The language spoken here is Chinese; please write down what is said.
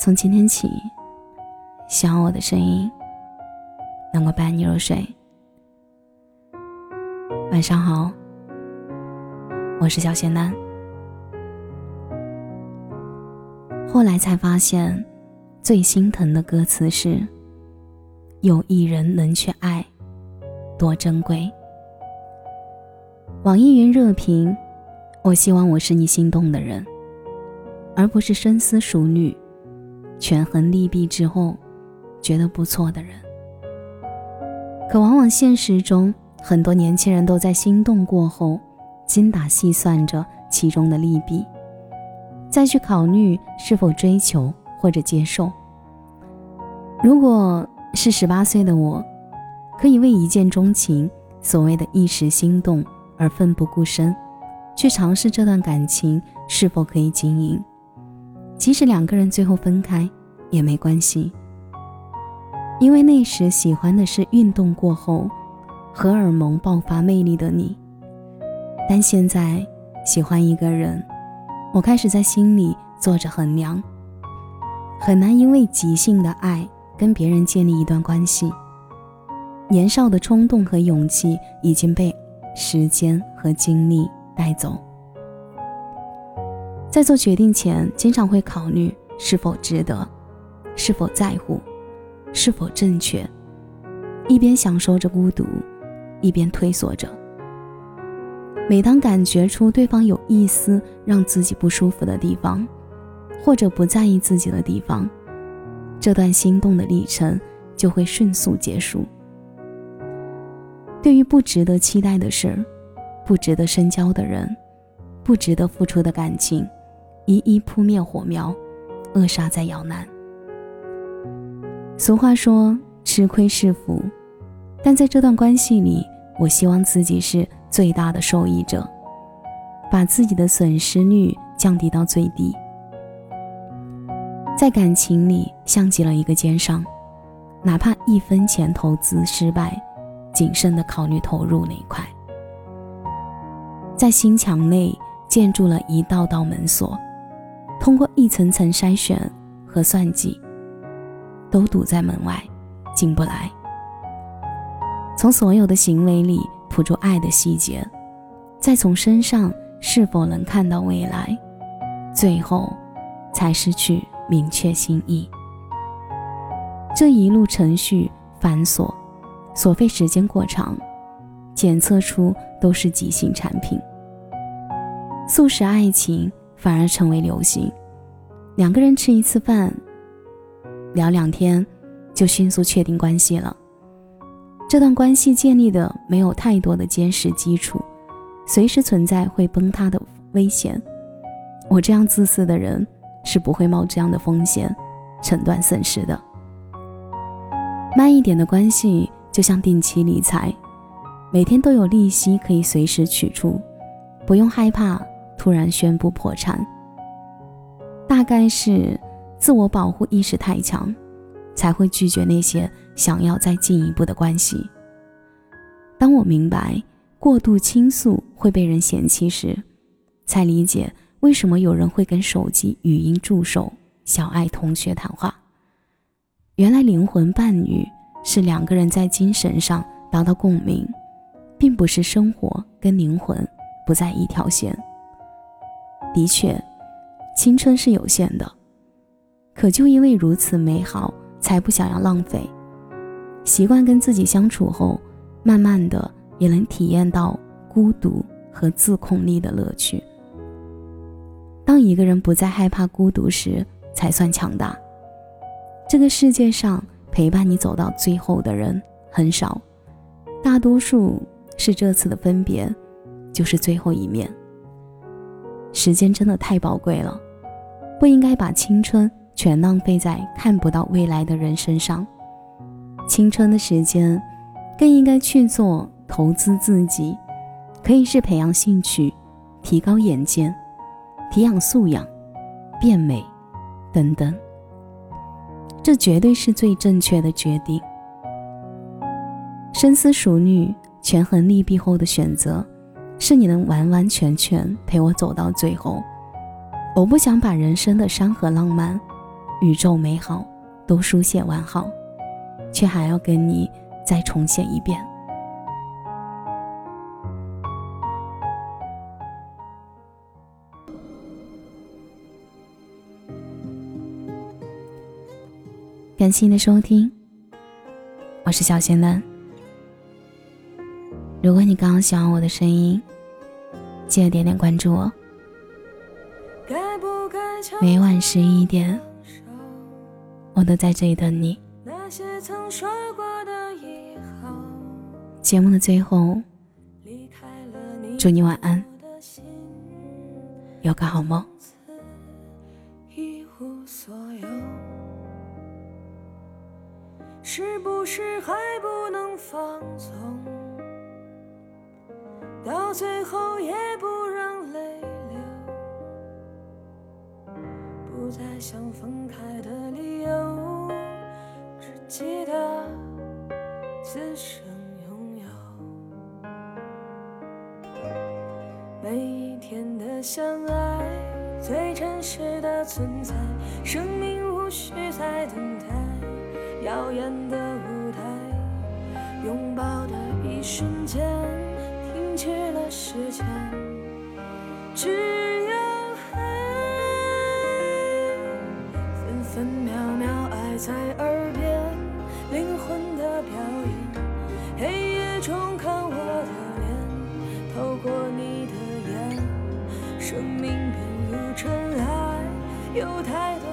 从今天起，希望我的声音能够伴你入睡。晚上好，我是小仙丹。后来才发现，最心疼的歌词是“有一人能去爱，多珍贵”。网易云热评：我希望我是你心动的人，而不是深思熟虑。权衡利弊之后，觉得不错的人，可往往现实中很多年轻人都在心动过后，精打细算着其中的利弊，再去考虑是否追求或者接受。如果是十八岁的我，可以为一见钟情，所谓的一时心动而奋不顾身，去尝试这段感情是否可以经营。即使两个人最后分开，也没关系，因为那时喜欢的是运动过后荷尔蒙爆发魅力的你。但现在喜欢一个人，我开始在心里做着衡量，很难因为即兴的爱跟别人建立一段关系。年少的冲动和勇气已经被时间和精力带走。在做决定前，经常会考虑是否值得，是否在乎，是否正确。一边享受着孤独，一边退缩着。每当感觉出对方有一丝让自己不舒服的地方，或者不在意自己的地方，这段心动的历程就会迅速结束。对于不值得期待的事儿，不值得深交的人，不值得付出的感情。一一扑灭火苗，扼杀在摇篮。俗话说吃亏是福，但在这段关系里，我希望自己是最大的受益者，把自己的损失率降低到最低。在感情里，像极了一个奸商，哪怕一分钱投资失败，谨慎的考虑投入哪一块。在心墙内建筑了一道道门锁。通过一层层筛选和算计，都堵在门外，进不来。从所有的行为里捕捉爱的细节，再从身上是否能看到未来，最后才失去明确心意。这一路程序繁琐，所费时间过长，检测出都是即兴产品。速食爱情。反而成为流行，两个人吃一次饭，聊两天，就迅速确定关系了。这段关系建立的没有太多的坚实基础，随时存在会崩塌的危险。我这样自私的人是不会冒这样的风险，承断损失的。慢一点的关系就像定期理财，每天都有利息可以随时取出，不用害怕。突然宣布破产，大概是自我保护意识太强，才会拒绝那些想要再进一步的关系。当我明白过度倾诉会被人嫌弃时，才理解为什么有人会跟手机语音助手小爱同学谈话。原来灵魂伴侣是两个人在精神上达到共鸣，并不是生活跟灵魂不在一条线。的确，青春是有限的，可就因为如此美好，才不想要浪费。习惯跟自己相处后，慢慢的也能体验到孤独和自控力的乐趣。当一个人不再害怕孤独时，才算强大。这个世界上陪伴你走到最后的人很少，大多数是这次的分别，就是最后一面。时间真的太宝贵了，不应该把青春全浪费在看不到未来的人身上。青春的时间，更应该去做投资自己，可以是培养兴趣、提高眼界、提养素养、变美等等。这绝对是最正确的决定。深思熟虑、权衡利弊后的选择。是你能完完全全陪我走到最后，我不想把人生的山河浪漫宇宙美好都书写完好，却还要跟你再重写一遍。感谢你的收听，我是小仙嫩。如果你刚刚喜欢我的声音，记得点点关注哦。每晚十一点，我都在这里等你。节目的最后，祝你晚安，有个好梦。是不是还不能放纵？到最后也不让泪流，不再想分开的理由，只记得此生拥有。每一天的相爱，最真实的存在，生命无需再等待，耀眼的舞台，拥抱的一瞬间。去了时间，只有爱，分分秒秒爱在耳边，灵魂的表演。黑夜中看我的脸，透过你的眼，生命变如尘埃，有太多